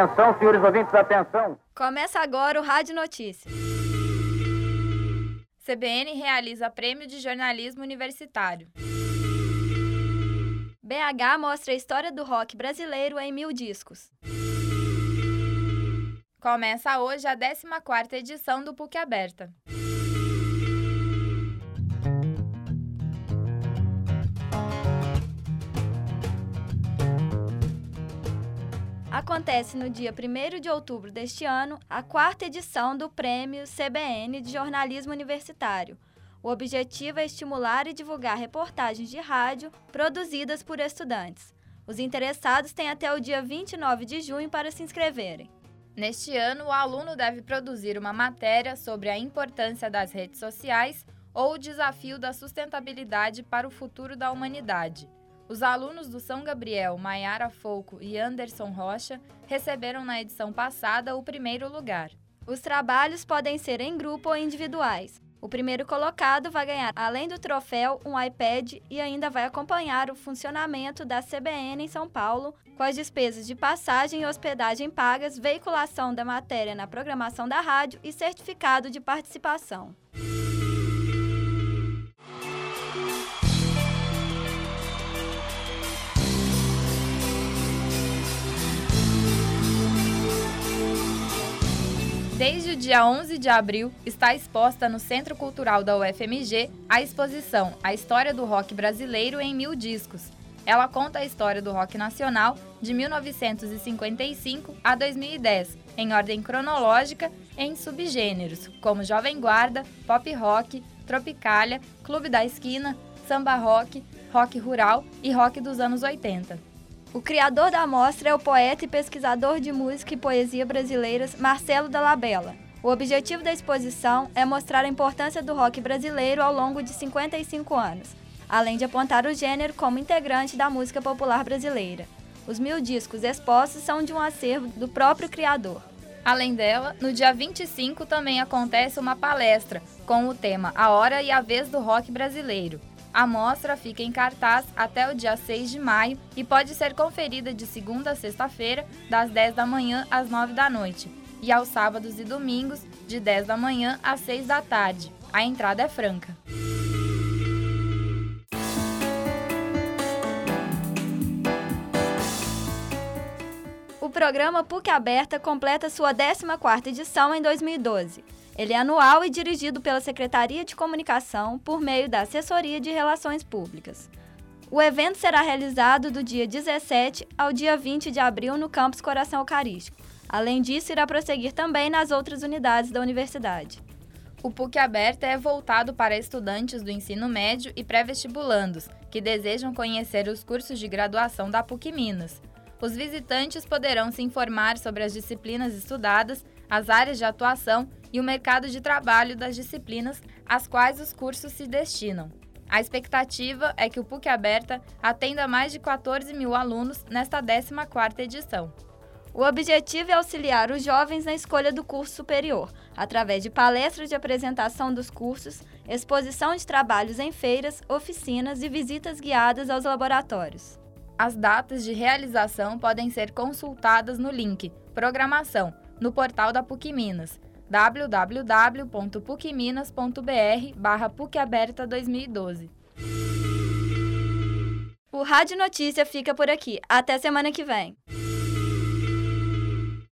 Atenção, senhores ouvintes, atenção. Começa agora o Rádio Notícias. CBN realiza prêmio de jornalismo universitário. BH mostra a história do rock brasileiro em mil discos. Começa hoje a 14ª edição do PUC Aberta. Acontece no dia 1 de outubro deste ano a quarta edição do Prêmio CBN de Jornalismo Universitário. O objetivo é estimular e divulgar reportagens de rádio produzidas por estudantes. Os interessados têm até o dia 29 de junho para se inscreverem. Neste ano, o aluno deve produzir uma matéria sobre a importância das redes sociais ou o desafio da sustentabilidade para o futuro da humanidade. Os alunos do São Gabriel, Maiara Folco e Anderson Rocha receberam na edição passada o primeiro lugar. Os trabalhos podem ser em grupo ou individuais. O primeiro colocado vai ganhar, além do troféu, um iPad e ainda vai acompanhar o funcionamento da CBN em São Paulo, com as despesas de passagem e hospedagem pagas, veiculação da matéria na programação da rádio e certificado de participação. Desde o dia 11 de abril, está exposta no Centro Cultural da UFMG a exposição A História do Rock Brasileiro em Mil Discos. Ela conta a história do rock nacional de 1955 a 2010, em ordem cronológica em subgêneros, como Jovem Guarda, Pop Rock, Tropicália, Clube da Esquina, Samba Rock, Rock Rural e Rock dos anos 80. O criador da amostra é o poeta e pesquisador de música e poesia brasileiras Marcelo Dalabella. O objetivo da exposição é mostrar a importância do rock brasileiro ao longo de 55 anos, além de apontar o gênero como integrante da música popular brasileira. Os mil discos expostos são de um acervo do próprio criador. Além dela, no dia 25 também acontece uma palestra com o tema A Hora e a Vez do Rock Brasileiro. A mostra fica em cartaz até o dia 6 de maio e pode ser conferida de segunda a sexta-feira, das 10 da manhã às 9 da noite, e aos sábados e domingos, de 10 da manhã às 6 da tarde. A entrada é franca. O programa PUC Aberta completa sua 14ª edição em 2012. Ele é anual e dirigido pela Secretaria de Comunicação por meio da Assessoria de Relações Públicas. O evento será realizado do dia 17 ao dia 20 de abril no campus Coração Eucarístico. Além disso, irá prosseguir também nas outras unidades da universidade. O PUC Aberta é voltado para estudantes do ensino médio e pré-vestibulandos que desejam conhecer os cursos de graduação da PUC Minas. Os visitantes poderão se informar sobre as disciplinas estudadas, as áreas de atuação e o mercado de trabalho das disciplinas às quais os cursos se destinam. A expectativa é que o PUC Aberta atenda mais de 14 mil alunos nesta 14ª edição. O objetivo é auxiliar os jovens na escolha do curso superior, através de palestras de apresentação dos cursos, exposição de trabalhos em feiras, oficinas e visitas guiadas aos laboratórios. As datas de realização podem ser consultadas no link Programação, no portal da PUC Minas, www.pucminas.br barra PUCaberta 2012. O Rádio Notícia fica por aqui. Até semana que vem.